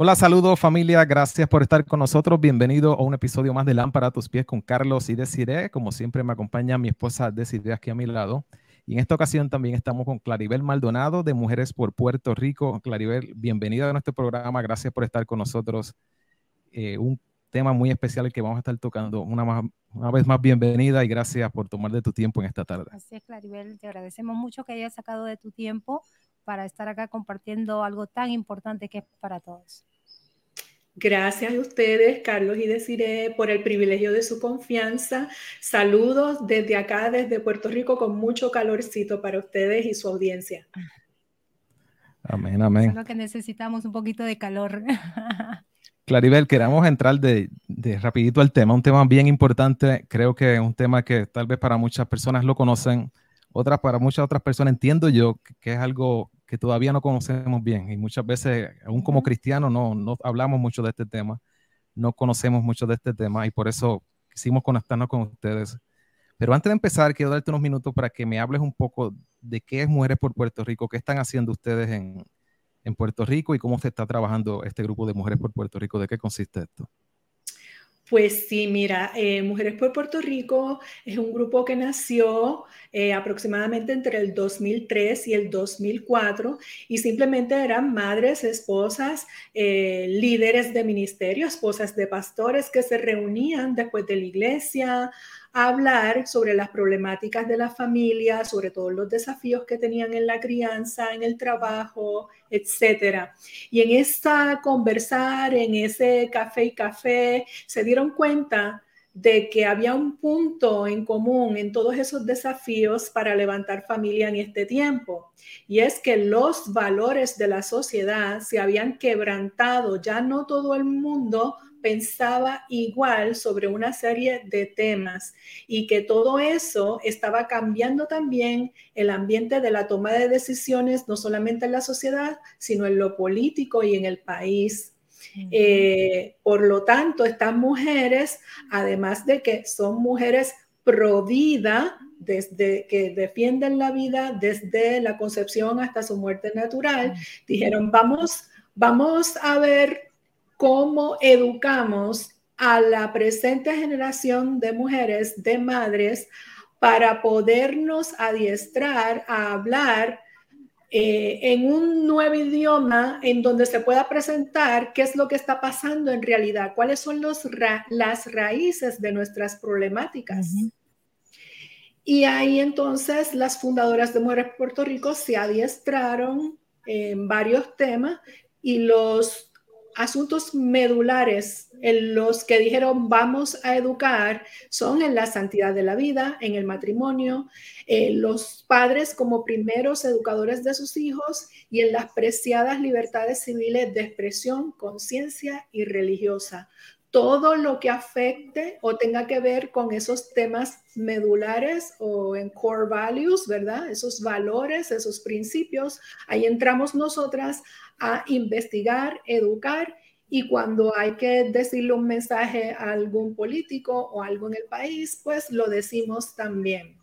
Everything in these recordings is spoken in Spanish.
Hola, saludos familia, gracias por estar con nosotros. Bienvenido a un episodio más de Lámpara a tus pies con Carlos y Desiree. Como siempre me acompaña mi esposa Desiree aquí a mi lado. Y en esta ocasión también estamos con Claribel Maldonado de Mujeres por Puerto Rico. Claribel, bienvenida a nuestro programa. Gracias por estar con nosotros. Eh, un tema muy especial que vamos a estar tocando. Una, una vez más, bienvenida y gracias por tomar de tu tiempo en esta tarde. Así Claribel. Te agradecemos mucho que hayas sacado de tu tiempo para estar acá compartiendo algo tan importante que es para todos. Gracias a ustedes, Carlos y Desiree, por el privilegio de su confianza. Saludos desde acá, desde Puerto Rico, con mucho calorcito para ustedes y su audiencia. Amén, amén. Lo que necesitamos, un poquito de calor. Claribel, queremos entrar de, de, rapidito al tema, un tema bien importante, creo que es un tema que tal vez para muchas personas lo conocen, otras para muchas otras personas entiendo yo que, que es algo que todavía no conocemos bien y muchas veces, aún como cristianos, no, no hablamos mucho de este tema, no conocemos mucho de este tema y por eso quisimos conectarnos con ustedes. Pero antes de empezar, quiero darte unos minutos para que me hables un poco de qué es Mujeres por Puerto Rico, qué están haciendo ustedes en, en Puerto Rico y cómo se está trabajando este grupo de Mujeres por Puerto Rico, de qué consiste esto. Pues sí, mira, eh, Mujeres por Puerto Rico es un grupo que nació eh, aproximadamente entre el 2003 y el 2004 y simplemente eran madres, esposas, eh, líderes de ministerio, esposas de pastores que se reunían después de la iglesia hablar sobre las problemáticas de la familia, sobre todos los desafíos que tenían en la crianza, en el trabajo, etcétera. Y en esta conversar, en ese café y café, se dieron cuenta de que había un punto en común en todos esos desafíos para levantar familia en este tiempo. Y es que los valores de la sociedad se habían quebrantado, ya no todo el mundo pensaba igual sobre una serie de temas y que todo eso estaba cambiando también el ambiente de la toma de decisiones, no solamente en la sociedad, sino en lo político y en el país. Eh, por lo tanto, estas mujeres, además de que son mujeres pro vida, desde que defienden la vida desde la concepción hasta su muerte natural, dijeron, vamos, vamos a ver cómo educamos a la presente generación de mujeres, de madres, para podernos adiestrar a hablar eh, en un nuevo idioma en donde se pueda presentar qué es lo que está pasando en realidad, cuáles son los las raíces de nuestras problemáticas. Y ahí entonces las fundadoras de Mujeres Puerto Rico se adiestraron en varios temas y los asuntos medulares en los que dijeron vamos a educar son en la santidad de la vida, en el matrimonio, en los padres como primeros educadores de sus hijos y en las preciadas libertades civiles de expresión, conciencia y religiosa. Todo lo que afecte o tenga que ver con esos temas medulares o en core values, ¿verdad? Esos valores, esos principios, ahí entramos nosotras a investigar, educar y cuando hay que decirle un mensaje a algún político o algo en el país, pues lo decimos también.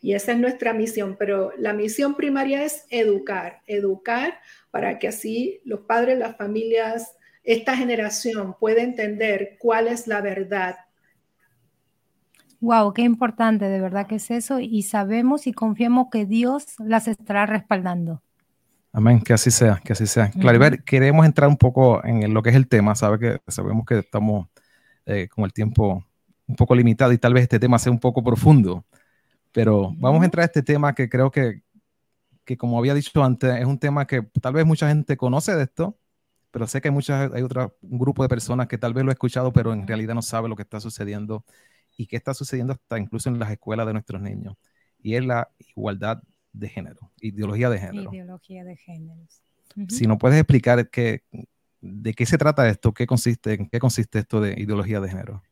Y esa es nuestra misión, pero la misión primaria es educar, educar para que así los padres, las familias, esta generación pueda entender cuál es la verdad. Wow, qué importante, de verdad que es eso, y sabemos y confiamos que Dios las estará respaldando. Amén, que así sea, que así sea. Claribel, queremos entrar un poco en lo que es el tema, sabe que sabemos que estamos eh, con el tiempo un poco limitado y tal vez este tema sea un poco profundo, pero vamos a entrar a este tema que creo que, que, como había dicho antes, es un tema que tal vez mucha gente conoce de esto, pero sé que hay, muchas, hay otro grupo de personas que tal vez lo ha escuchado, pero en realidad no sabe lo que está sucediendo y qué está sucediendo hasta incluso en las escuelas de nuestros niños, y es la igualdad de género, ideología de género. Ideología de género. Si no puedes explicar qué, de qué se trata esto, qué consiste, en qué consiste esto de ideología de género.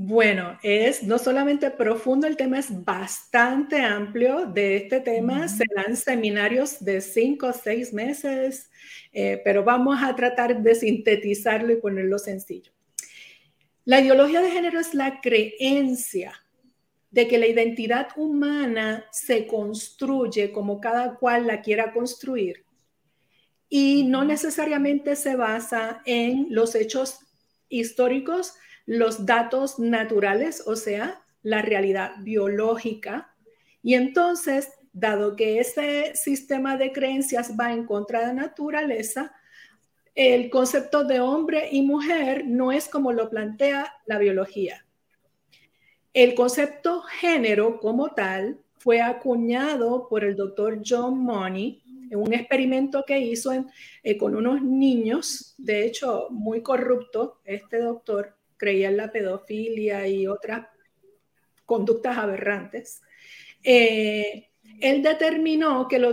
Bueno, es no solamente profundo, el tema es bastante amplio. De este tema se dan seminarios de cinco o seis meses, eh, pero vamos a tratar de sintetizarlo y ponerlo sencillo. La ideología de género es la creencia de que la identidad humana se construye como cada cual la quiera construir y no necesariamente se basa en los hechos históricos, los datos naturales, o sea, la realidad biológica. Y entonces, dado que ese sistema de creencias va en contra de la naturaleza, el concepto de hombre y mujer no es como lo plantea la biología. El concepto género como tal fue acuñado por el doctor John Money en un experimento que hizo eh, con unos niños, de hecho muy corrupto, este doctor creía en la pedofilia y otras conductas aberrantes. Eh, él determinó que, lo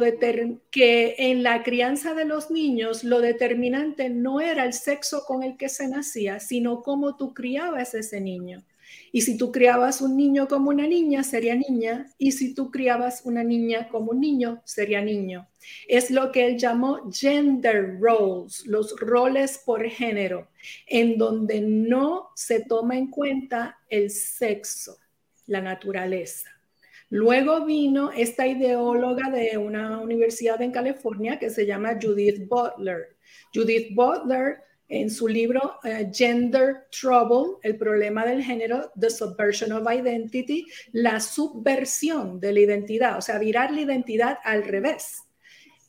que en la crianza de los niños lo determinante no era el sexo con el que se nacía, sino cómo tú criabas ese niño. Y si tú criabas un niño como una niña, sería niña. Y si tú criabas una niña como un niño, sería niño. Es lo que él llamó gender roles, los roles por género, en donde no se toma en cuenta el sexo, la naturaleza. Luego vino esta ideóloga de una universidad en California que se llama Judith Butler. Judith Butler en su libro eh, Gender Trouble, el problema del género, The Subversion of Identity, la subversión de la identidad, o sea, virar la identidad al revés.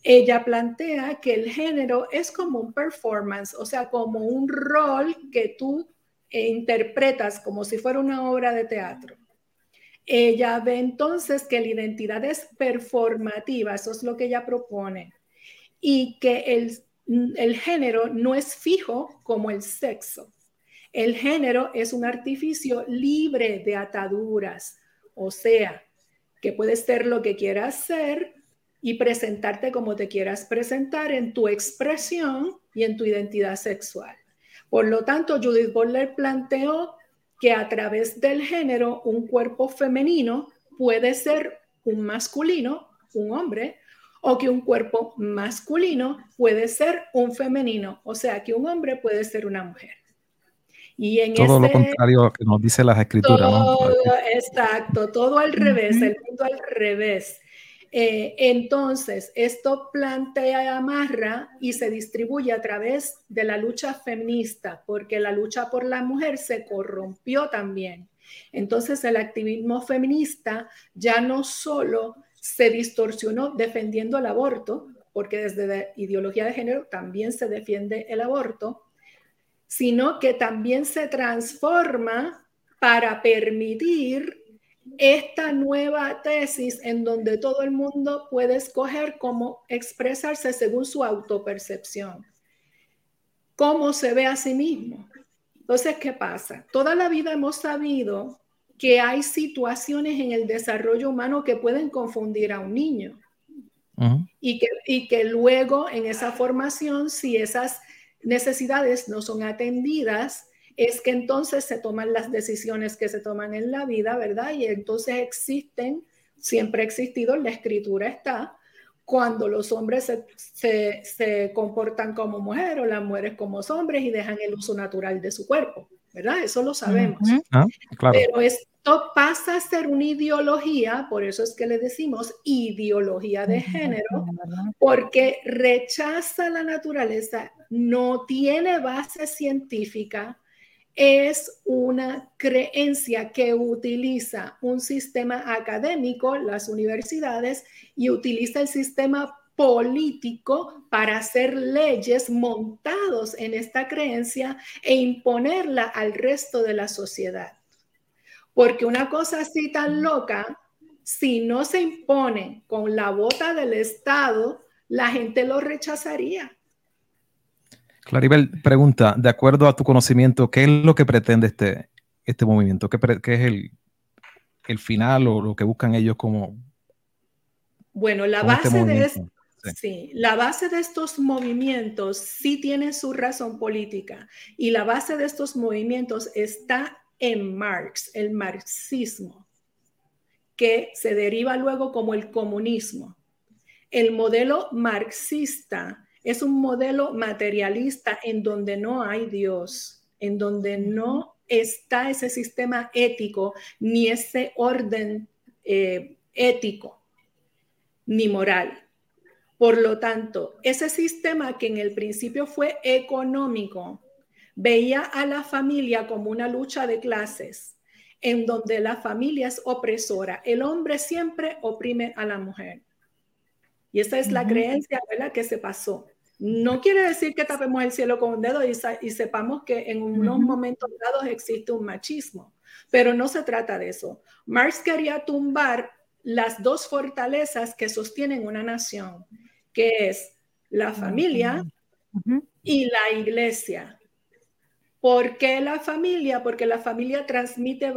Ella plantea que el género es como un performance, o sea, como un rol que tú interpretas como si fuera una obra de teatro. Ella ve entonces que la identidad es performativa, eso es lo que ella propone, y que el el género no es fijo como el sexo. El género es un artificio libre de ataduras, o sea, que puedes ser lo que quieras ser y presentarte como te quieras presentar en tu expresión y en tu identidad sexual. Por lo tanto, Judith Butler planteó que a través del género un cuerpo femenino puede ser un masculino, un hombre, o que un cuerpo masculino puede ser un femenino, o sea, que un hombre puede ser una mujer. Y en todo lo contrario que nos dice las escrituras. Exacto, todo al revés, el mundo al revés. Eh, entonces, esto plantea y amarra y se distribuye a través de la lucha feminista, porque la lucha por la mujer se corrompió también. Entonces, el activismo feminista ya no solo se distorsionó defendiendo el aborto, porque desde la ideología de género también se defiende el aborto, sino que también se transforma para permitir esta nueva tesis en donde todo el mundo puede escoger cómo expresarse según su autopercepción, cómo se ve a sí mismo. Entonces, ¿qué pasa? Toda la vida hemos sabido que hay situaciones en el desarrollo humano que pueden confundir a un niño. y, que, y que luego en esa formación, si esas necesidades no son atendidas, es que entonces se toman las decisiones que se toman en la vida, ¿verdad? Y entonces existen, siempre ha existido, la escritura está, cuando los hombres se, se, se comportan como mujeres o las mujeres como hombres y dejan el uso natural de su cuerpo. ¿verdad? Eso lo sabemos. Ah, Pero esto pasa a ser una ideología, por eso es que le decimos ideología de género, porque rechaza la naturaleza, no tiene base científica, es una creencia que utiliza un sistema académico, las universidades, y utiliza el sistema político para hacer leyes montados en esta creencia e imponerla al resto de la sociedad. Porque una cosa así tan loca, si no se impone con la bota del Estado, la gente lo rechazaría. Claribel, pregunta, de acuerdo a tu conocimiento, ¿qué es lo que pretende este, este movimiento? ¿Qué, es el, el, final o lo que buscan ellos como... Bueno, la este base de Sí. la base de estos movimientos sí tiene su razón política y la base de estos movimientos está en Marx, el marxismo, que se deriva luego como el comunismo. El modelo marxista es un modelo materialista en donde no hay Dios, en donde no está ese sistema ético ni ese orden eh, ético ni moral Por lo tanto, ese sistema que en el principio fue económico, veía a la familia como una lucha de clases, en donde la familia es opresora. El hombre siempre oprime a la mujer. Y esa es la creencia ¿verdad? que se pasó. No quiere decir que tapemos el cielo con un dedo y, sepamos que en unos momentos dados existe un machismo, pero no se trata de eso. Marx quería tumbar las dos fortalezas que sostienen una nación, que es la familia y la iglesia. ¿Por qué la familia? Porque la familia transmite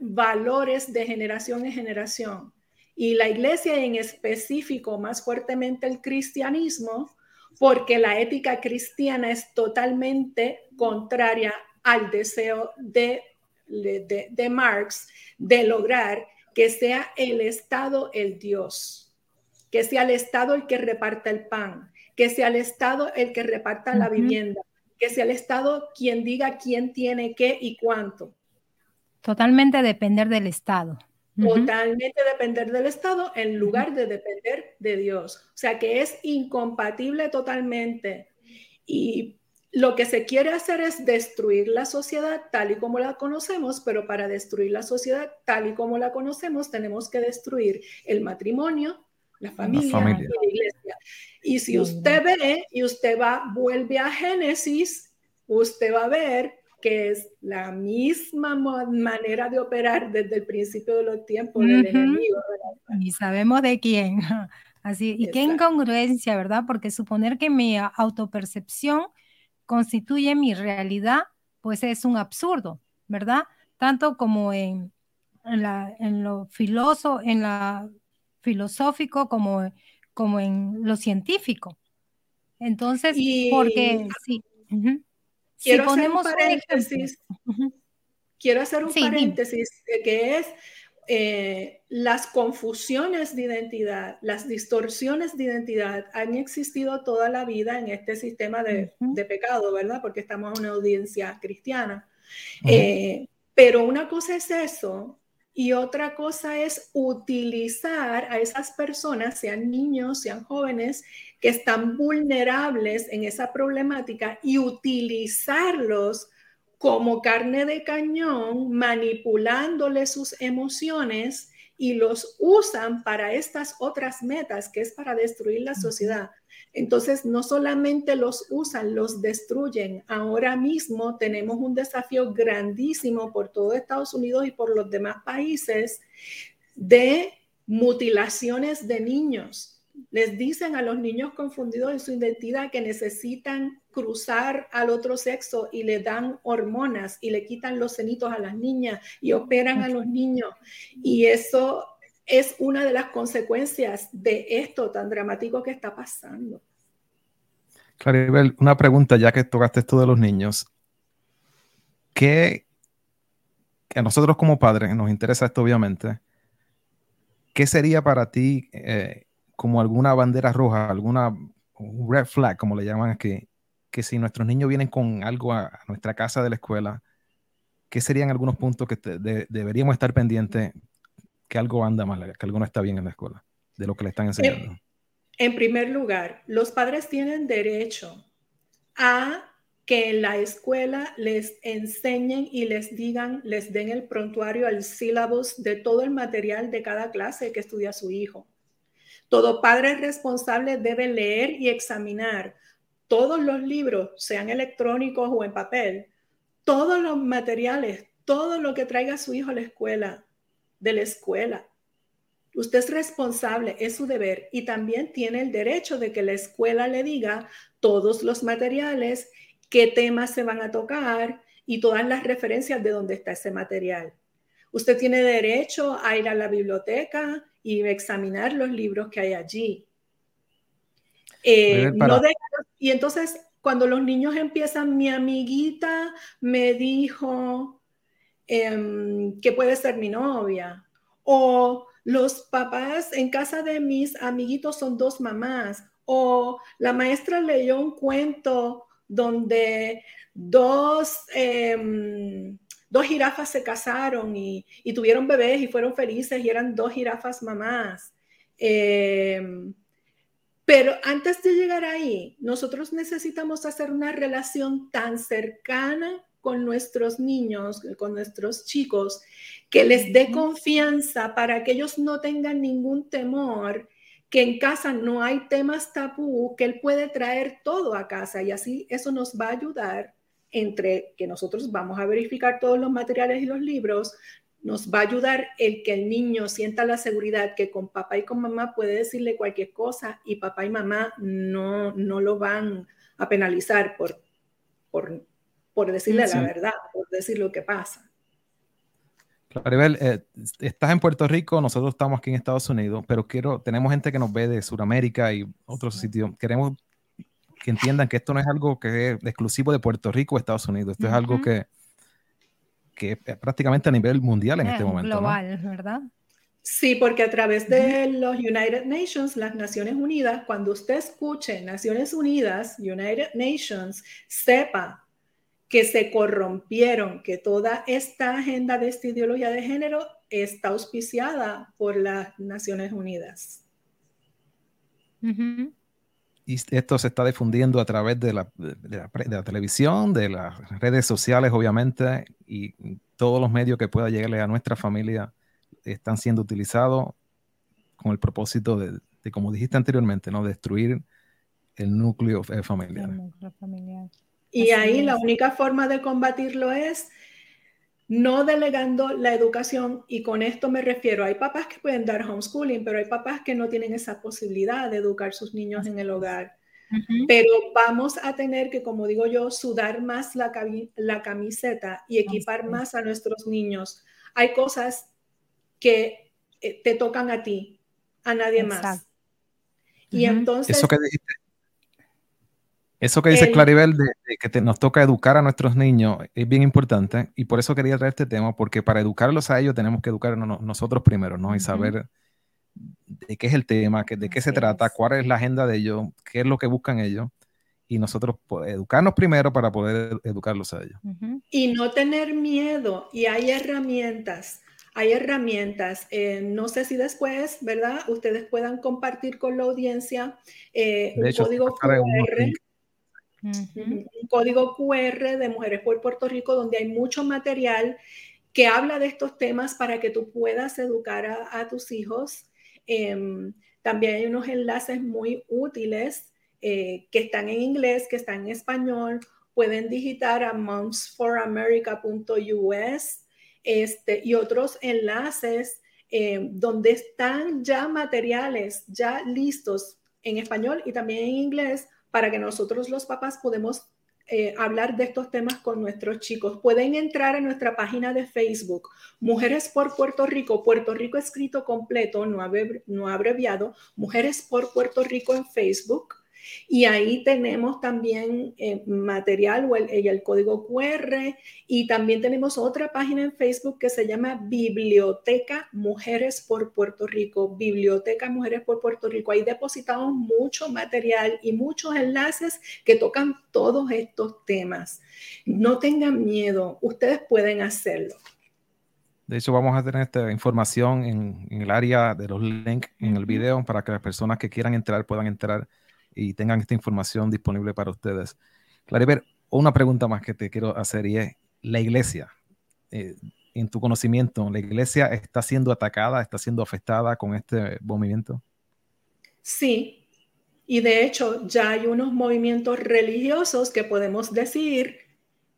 valores de generación en generación. Y la iglesia en específico, más fuertemente el cristianismo, porque la ética cristiana es totalmente contraria al deseo de, de, Marx de lograr que sea el Estado el Dios, que sea el Estado el que reparta el pan, que sea el Estado el que reparta la vivienda, que sea el Estado quien diga quién tiene qué y cuánto. Totalmente depender del Estado. Totalmente depender del Estado en lugar de depender de Dios. O sea que es incompatible totalmente. Y lo que se quiere hacer es destruir la sociedad tal y como la conocemos, pero para destruir la sociedad tal y como la conocemos tenemos que destruir el matrimonio, la familia, y la iglesia. Y si usted ve y usted va, vuelve a Génesis, usted va a ver que es la misma manera de operar desde el principio de los tiempos del enemigo. Y sabemos de quién. Así, y qué incongruencia, ¿verdad? Porque suponer que mi autopercepción constituye mi realidad, pues es un absurdo, ¿verdad? Tanto como en, la, en lo filoso, en la filosófico como, como en lo científico. Entonces, porque sí. Quiero hacer un paréntesis. Quiero hacer un paréntesis que es eh, las confusiones de identidad, las distorsiones de identidad han existido toda la vida en este sistema de, pecado, ¿verdad? Porque estamos en una audiencia cristiana. Eh, pero una cosa es eso y otra cosa es utilizar a esas personas, sean niños, sean jóvenes, que están vulnerables en esa problemática y utilizarlos como carne de cañón, manipulándole sus emociones y los usan para estas otras metas, que es para destruir la sociedad. Entonces, no solamente los usan, los destruyen. Ahora mismo tenemos un desafío grandísimo por todo Estados Unidos y por los demás países de mutilaciones de niños les dicen a los niños confundidos en su identidad que necesitan cruzar al otro sexo y le dan hormonas y le quitan los cenitos a las niñas y operan a los niños. Y eso es una de las consecuencias de esto tan dramático que está pasando. Claribel, una pregunta ya que tocaste esto de los niños. ¿Qué, que a nosotros como padres nos interesa esto obviamente, ¿qué sería para ti eh, como alguna bandera roja, alguna red flag, como le llaman aquí, que si nuestros niños vienen con algo a, nuestra casa de la escuela, ¿qué serían algunos puntos que deberíamos estar pendientes que algo anda mal, que algo no está bien en la escuela, de lo que le están enseñando? En, primer lugar, los padres tienen derecho a que en la escuela les enseñen y les digan, les den el prontuario, el sílabus de todo el material de cada clase que estudia su hijo. Todo padre responsable debe leer y examinar todos los libros, sean electrónicos o en papel, todos los materiales, todo lo que traiga su hijo a la escuela, de la escuela. Usted es responsable, es su deber y también tiene el derecho de que la escuela le diga todos los materiales, qué temas se van a tocar y todas las referencias de dónde está ese material. Usted tiene derecho a ir a la biblioteca y examinar los libros que hay allí. Eh, y entonces, cuando los niños empiezan, mi amiguita me dijo em, que puede ser mi novia. O los papás en casa de mis amiguitos son dos mamás. O la maestra leyó un cuento donde dos... Em, dos jirafas se casaron y, tuvieron bebés y fueron felices y eran dos jirafas mamás. Em, Pero antes de llegar ahí, nosotros necesitamos hacer una relación tan cercana con nuestros niños, con nuestros chicos, que les dé confianza para que ellos no tengan ningún temor, que en casa no hay temas tabú, que él puede traer todo a casa y así eso nos va a ayudar entre que nosotros vamos a verificar todos los materiales y los libros, nos va a ayudar el que el niño sienta la seguridad que con papá y con mamá puede decirle cualquier cosa y papá y mamá no, no lo van a penalizar por, por, por decirle la verdad, por decir lo que pasa. Claribel, eh, estás en Puerto Rico, nosotros estamos aquí en Estados Unidos, pero quiero, tenemos gente que nos ve de Sudamérica y otros sitios. Queremos que entiendan que esto no es algo que es exclusivo de Puerto Rico o Estados Unidos, esto es algo que que es prácticamente a nivel mundial en este momento. Global, ¿verdad? Sí, porque a través de los United Nations, las Naciones Unidas, cuando usted escuche Naciones Unidas, United Nations, sepa que se corrompieron, que toda esta agenda de esta ideología de género está auspiciada por las Naciones Unidas y esto se está difundiendo a través de la, televisión, de las redes sociales, obviamente, y todos los medios que pueda llegarle a nuestra familia están siendo utilizados con el propósito de, como dijiste anteriormente, ¿no? destruir el núcleo eh, familiar. Y ahí la única forma de combatirlo es no delegando la educación, y con esto me refiero, hay papás que pueden dar homeschooling, pero hay papás que no tienen esa posibilidad de educar sus niños en el hogar. Pero vamos a tener que, como digo yo, sudar más la, la camiseta y equipar más a nuestros niños. Hay cosas que eh, te tocan a ti, a nadie más. Y entonces... Eso que dijiste, eso que dice Claribel de, que nos toca educar a nuestros niños es bien importante y por eso quería traer este tema, porque para educarlos a ellos tenemos que educarnos nosotros primero, ¿no? Y saber de qué es el tema, de qué se trata, cuál es la agenda de ellos, qué es lo que buscan ellos y nosotros educarnos primero para poder educarlos a ellos. Y no tener miedo y hay herramientas. Hay herramientas, eh, no sé si después, ¿verdad? Ustedes puedan compartir con la audiencia eh, un código QR un código QR de Mujeres por Puerto Rico donde hay mucho material que habla de estos temas para que tú puedas educar a, tus hijos. Em, también hay unos enlaces muy útiles eh, que están en inglés, que están en español. Pueden digitar a momsforamerica.us este, y otros enlaces em, donde están ya materiales ya listos en español y también en inglés para que nosotros los papás podemos eh, hablar de estos temas con nuestros chicos. Pueden entrar a nuestra página de Facebook, Mujeres por Puerto Rico, Puerto Rico escrito completo, no, no abreviado, Mujeres por Puerto Rico en Facebook. Y ahí tenemos también eh, material o el, el, código QR y también tenemos otra página en Facebook que se llama Biblioteca Mujeres por Puerto Rico. Biblioteca Mujeres por Puerto Rico. Ahí depositamos mucho material y muchos enlaces que tocan todos estos temas. No tengan miedo, ustedes pueden hacerlo. De hecho, vamos a tener esta información en, en el área de los links en el video para que las personas que quieran entrar puedan entrar y tengan esta información disponible para ustedes. Claribel, una pregunta más que te quiero hacer y es, la iglesia, eh, en tu conocimiento, ¿la iglesia está siendo atacada, está siendo afectada con este movimiento? Sí, y de hecho ya hay unos movimientos religiosos que podemos decir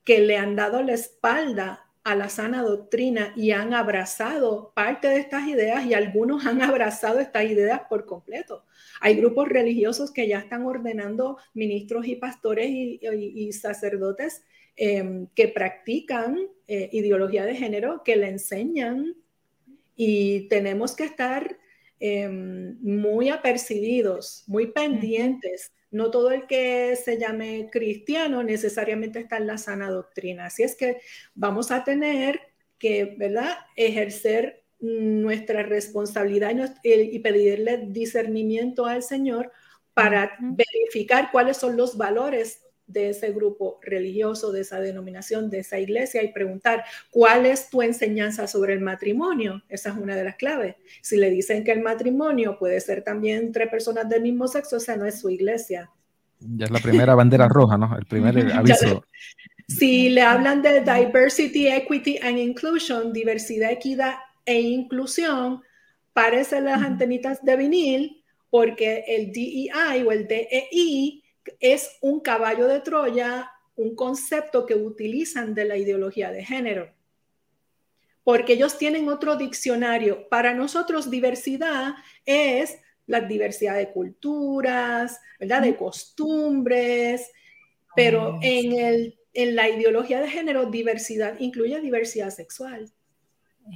que le han dado la espalda a la sana doctrina y han abrazado parte de estas ideas y algunos han abrazado estas ideas por completo. Hay grupos religiosos que ya están ordenando ministros y pastores y, sacerdotes em, que practican eh, ideología de género, que le enseñan y tenemos que estar em, muy apercibidos, muy pendientes no todo el que se llame cristiano necesariamente está en la sana doctrina. Así es que vamos a tener que, ¿verdad?, ejercer nuestra responsabilidad y pedirle discernimiento al Señor para verificar cuáles son los valores de ese grupo religioso, de esa denominación, de esa iglesia y preguntar, ¿cuál es tu enseñanza sobre el matrimonio? Esa es una de las claves. Si le dicen que el matrimonio puede ser también entre personas del mismo sexo, esa no es su iglesia. Ya es la primera bandera roja, ¿no? El primer aviso. Si le hablan de diversity, equity and inclusion, diversidad, equidad e inclusión, parecen las antenitas de vinil porque el DEI o el DEI es un caballo de Troya, un concepto que utilizan de la ideología de género. Porque ellos tienen otro diccionario. Para nosotros diversidad es la diversidad de culturas, ¿verdad? De costumbres, pero en, el, en la ideología de género diversidad incluye diversidad sexual.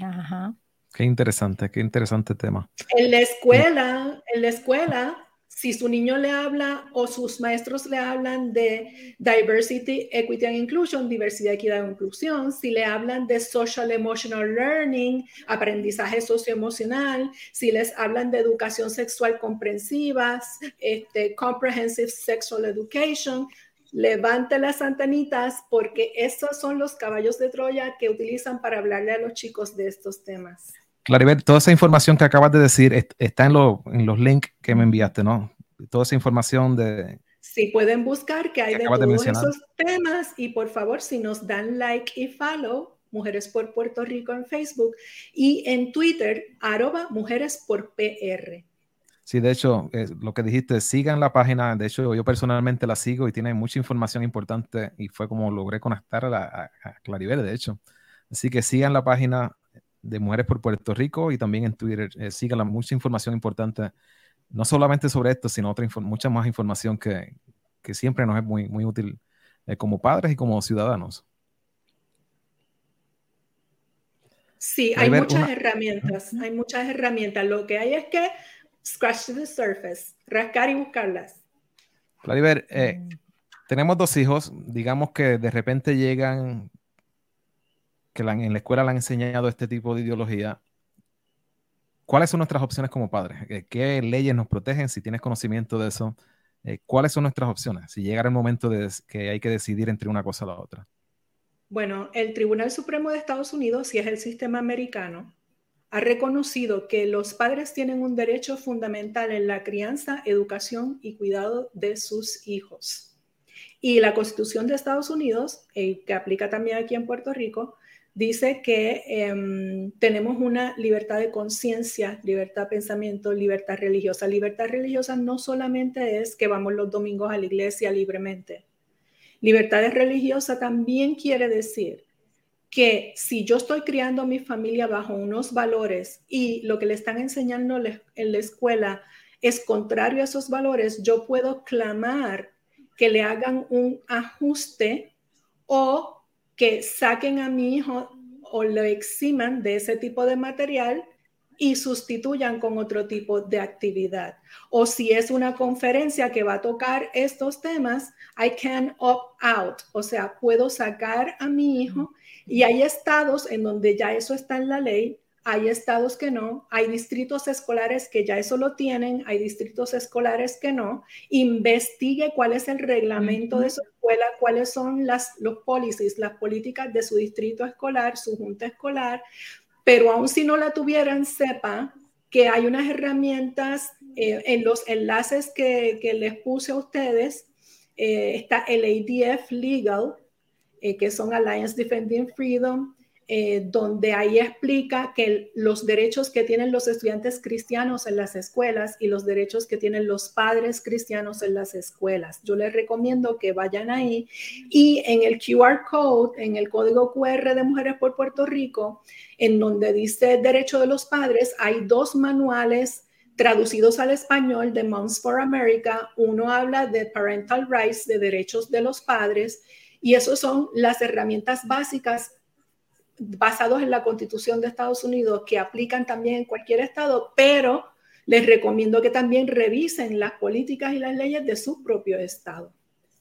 Ajá. Qué interesante, qué interesante tema. En la escuela, en la escuela, si su niño le habla o sus maestros le hablan de diversity, equity and inclusion, diversidad, equidad e inclusión, si le hablan de social emotional learning, aprendizaje socioemocional, si les hablan de educación sexual comprensiva, este, comprehensive sexual education, levante las antenitas porque esos son los caballos de Troya que utilizan para hablarle a los chicos de estos temas. Claribel, toda esa información que acabas de decir está en, en los links que me enviaste, ¿no? Toda esa información de... Sí, pueden buscar que hay de todos esos temas y por favor, si nos dan like y follow, Mujeres por Puerto Rico en Facebook y en Twitter, arroba Mujeres por PR. Sí, de hecho, eh, lo que dijiste, sigan la página. De hecho, yo personalmente la sigo y tiene mucha información importante y fue como logré conectar a, a, a Claribel, de hecho. Así que sigan la página de Mujeres por Puerto Rico y también en Twitter. Eh, sigan mucha información importante, no solamente sobre esto, sino otra mucha más información que, que, siempre nos es muy, muy útil eh, como padres y como ciudadanos. Sí, hay, muchas herramientas, hay muchas herramientas. Lo que hay es que scratch the surface, rascar y buscarlas. Clariver, eh, mm. tenemos dos hijos, digamos que de repente llegan que en la escuela le han enseñado este tipo de ideología, ¿cuáles son nuestras opciones como padres? Eh, ¿Qué leyes nos protegen? Si tienes conocimiento de eso, eh, ¿cuáles son nuestras opciones? Si llegara el momento de que hay que decidir entre una cosa o la otra. Bueno, el Tribunal Supremo de Estados Unidos, si es el sistema americano, ha reconocido que los padres tienen un derecho fundamental en la crianza, educación y cuidado de sus hijos. Y la Constitución de Estados Unidos, eh, que aplica también aquí en Puerto Rico, dice que em, tenemos una libertad de conciencia, libertad de pensamiento, libertad religiosa. Libertad religiosa no solamente es que vamos los domingos a la iglesia libremente. Libertad religiosa también quiere decir que si yo estoy criando a mi familia bajo unos valores y lo que le están enseñando en la escuela es contrario a esos valores, yo puedo clamar que le hagan un ajuste o que saquen a mi hijo o lo eximan de ese tipo de material y sustituyan con otro tipo de actividad. O si es una conferencia que va a tocar estos temas, I can opt out, o sea, puedo sacar a mi hijo y hay estados en donde ya eso está en la ley, hay estados que no, hay distritos escolares que ya eso lo tienen, hay distritos escolares que no. Investigue cuál es el reglamento de su escuela, cuáles son las, los policies, las políticas de su distrito escolar, su junta escolar, pero aun si no la tuvieran, sepa que hay unas herramientas eh, en los enlaces que, que, les puse a ustedes. Eh, está el ADF Legal, eh, que son Alliance Defending Freedom, eh, donde ahí explica que los derechos que tienen los estudiantes cristianos en las escuelas y los derechos que tienen los padres cristianos en las escuelas. Yo les recomiendo que vayan ahí y en el QR code, en el código QR de Mujeres por Puerto Rico, en donde dice Derecho de los Padres, hay dos manuales traducidos al español de Moms for America. Uno habla de parental rights, de derechos de los padres, y esos son las herramientas básicas basados en la Constitución de Estados Unidos que aplican también en cualquier estado, pero les recomiendo que también revisen las políticas y las leyes de su propio estado.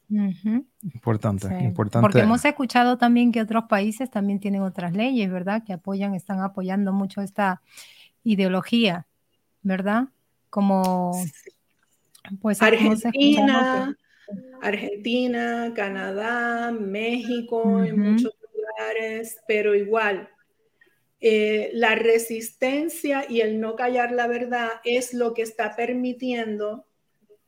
Importante, importante. Porque hemos escuchado también que otros países también tienen otras leyes, ¿verdad? Que apoyan, están apoyando mucho esta ideología, ¿verdad? Como pues Argentina, Argentina, Canadá, México, en muchos lugares, pero igual, eh, la resistencia y el no callar la verdad es lo que está permitiendo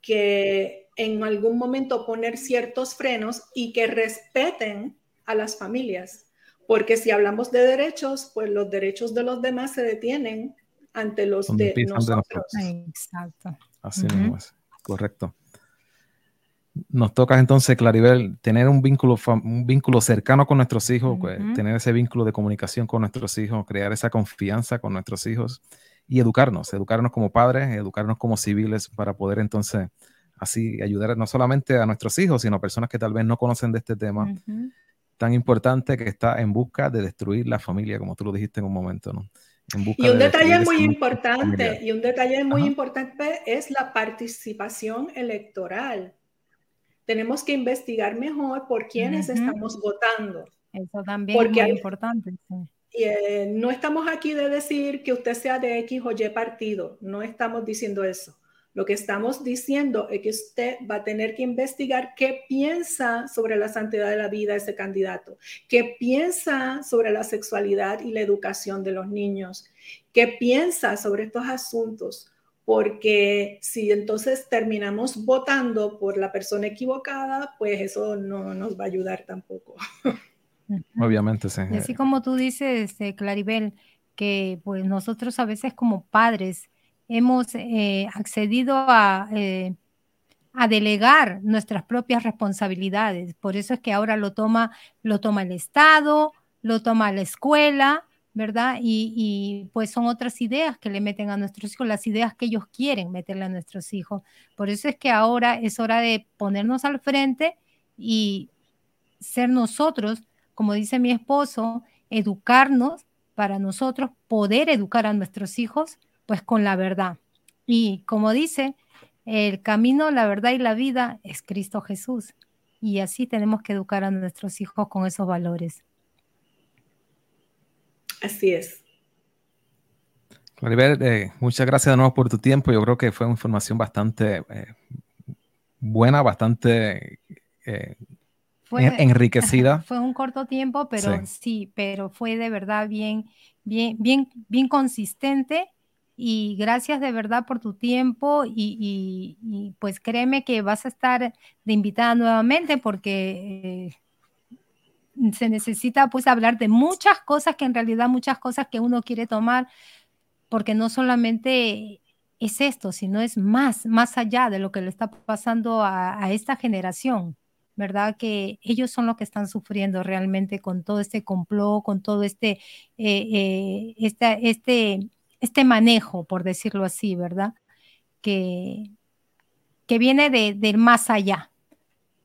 que en algún momento poner ciertos frenos y que respeten a las familias. Porque si hablamos de derechos, pues los derechos de los demás se detienen ante los de nosotros. Exacto. Así mismo es, correcto. Nos toca entonces, Claribel, tener un vínculo, un vínculo cercano con nuestros hijos, pues, tener ese vínculo de comunicación con nuestros hijos, crear esa confianza con nuestros hijos y educarnos, educarnos como padres, educarnos como civiles para poder entonces así ayudar no solamente a nuestros hijos, sino a personas que tal vez no conocen de este tema tan importante que está en busca de destruir la familia, como tú lo dijiste en un momento, ¿no? y un detalle muy importante, y un detalle muy importante es la participación electoral. Tenemos que investigar mejor por quiénes estamos votando. Eso también es muy importante. Eh, no estamos aquí de decir que usted sea de X o Y partido, no estamos diciendo eso. Lo que estamos diciendo es que usted va a tener que investigar qué piensa sobre la santidad de la vida ese candidato, qué piensa sobre la sexualidad y la educación de los niños, qué piensa sobre estos asuntos, porque si entonces terminamos votando por la persona equivocada, pues eso no nos va a ayudar tampoco. Obviamente, sí. Y así como tú dices, este, Claribel, que pues nosotros a veces como padres, hemos eh, accedido eh, a, delegar nuestras propias responsabilidades. Por eso es que ahora lo toma, lo toma el Estado, lo toma la escuela, ¿verdad? Y, pues son otras ideas que le meten a nuestros hijos, las ideas que ellos quieren meterle a nuestros hijos. Por eso es que ahora es hora de ponernos al frente y ser nosotros, como dice mi esposo, educarnos para nosotros poder educar a nuestros hijos pues con la verdad. Y como dice, el camino, la verdad y la vida es Cristo Jesús. Y así tenemos que educar a nuestros hijos con esos valores. Así es. Claribel, eh, muchas gracias de nuevo por tu tiempo. Yo creo que fue una información bastante eh, buena, bastante eh, enriquecida. Fue un corto tiempo, pero sí. sí. pero fue de verdad bien, bien, bien, bien consistente y gracias de verdad por tu tiempo y, pues créeme que vas a estar de invitada nuevamente porque eh, se necesita pues hablar de muchas cosas que en realidad muchas cosas que uno quiere tomar porque no solamente es esto, sino es más, más allá de lo que le está pasando a, esta generación. ¿verdad? Que ellos son los que están sufriendo realmente con todo este complot, con todo este, eh, eh, este, este manejo, por decirlo así, ¿verdad? Que, que viene de, más allá.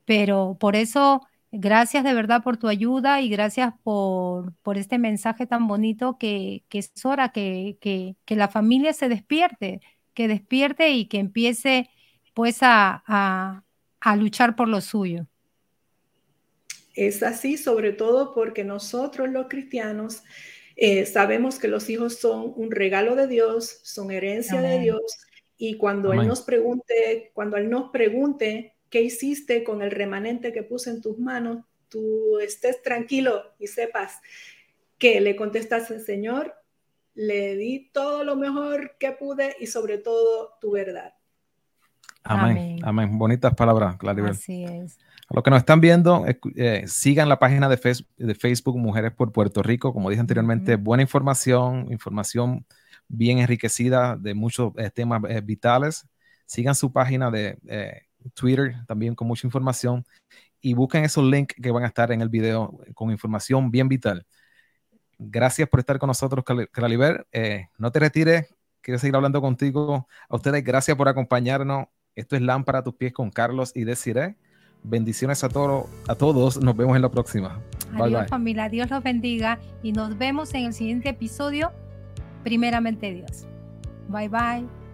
Pero por eso, gracias de verdad por tu ayuda y gracias por, por este mensaje tan bonito que, es hora que, que, la familia se despierte, que despierte y que empiece pues a, a, a luchar por lo suyo. Es así, sobre todo porque nosotros los cristianos eh, sabemos que los hijos son un regalo de Dios, son herencia de Dios, y cuando Él nos pregunte, cuando Él nos pregunte qué hiciste con el remanente que puse en tus manos, tú estés tranquilo y sepas que le contestas al Señor, le di todo lo mejor que pude y sobre todo tu verdad. Amén. Amén. Bonitas palabras, Claribel. Así es. A los que nos están viendo, eh, sigan la página de, Facebook Mujeres por Puerto Rico. Como dije anteriormente, buena información, información bien enriquecida de muchos eh, temas eh, vitales. Sigan su página de Twitter también con mucha información y busquen esos links que van a estar en el video con información bien vital. Gracias por estar con nosotros, Caliber. no te retires, quiero seguir hablando contigo. A ustedes, gracias por acompañarnos. Esto es Lámpara a tus pies con Carlos y Desiree. Bendiciones a, todo, a todos. Nos vemos en la próxima. Adiós, familia. Dios los bendiga y nos vemos en el siguiente episodio. Primeramente Dios. Bye bye.